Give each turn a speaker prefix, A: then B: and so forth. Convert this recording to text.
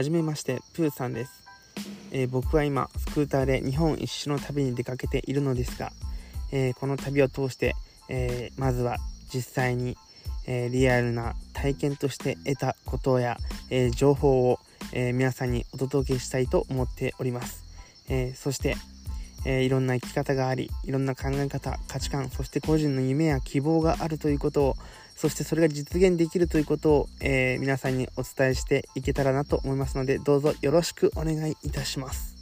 A: はじめまして、プーさんです、えー、僕は今、スクーターで日本一周の旅に出かけているのですが、えー、この旅を通して、えまずは実際に、えリアルな体験として得たことや、え情報を、え皆さんにお届けしたいと思っております。えそして、えいろんな生き方があり、いろんな考え方、価値観、そして個人の夢や希望があるということを、そしてそれが実現できるということを、えー、皆さんにお伝えしていけたらなと思いますので、どうぞよろしくお願いいたします。